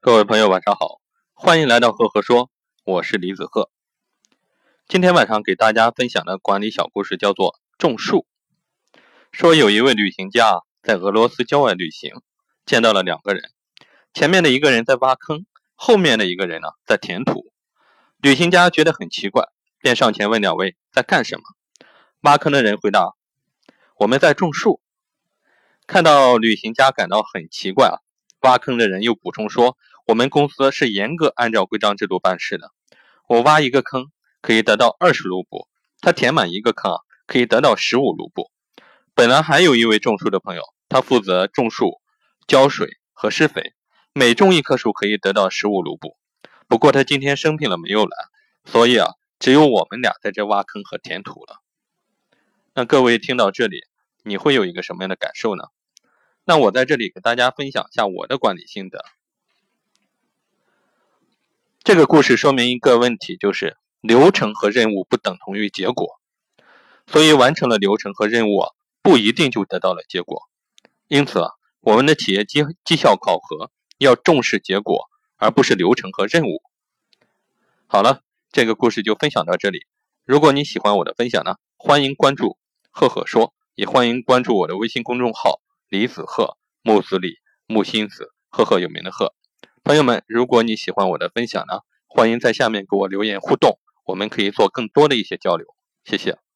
各位朋友，晚上好，欢迎来到赫赫说，我是李子赫。今天晚上给大家分享的管理小故事叫做种树。说有一位旅行家在俄罗斯郊外旅行，见到了两个人，前面的一个人在挖坑，后面的一个人呢在填土。旅行家觉得很奇怪，便上前问两位在干什么。挖坑的人回答：“我们在种树。”看到旅行家感到很奇怪啊。挖坑的人又补充说：“我们公司是严格按照规章制度办事的。我挖一个坑可以得到二十卢布，他填满一个坑可以得到十五卢布。本来还有一位种树的朋友，他负责种树、浇水和施肥，每种一棵树可以得到十五卢布。不过他今天生病了，没有来，所以啊，只有我们俩在这挖坑和填土了。那各位听到这里，你会有一个什么样的感受呢？”那我在这里给大家分享一下我的管理心得。这个故事说明一个问题，就是流程和任务不等同于结果，所以完成了流程和任务啊，不一定就得到了结果。因此，我们的企业绩绩效考核要重视结果，而不是流程和任务。好了，这个故事就分享到这里。如果你喜欢我的分享呢，欢迎关注赫赫说，也欢迎关注我的微信公众号。李子鹤，木子李，木心子，赫赫有名的赫。朋友们，如果你喜欢我的分享呢，欢迎在下面给我留言互动，我们可以做更多的一些交流。谢谢。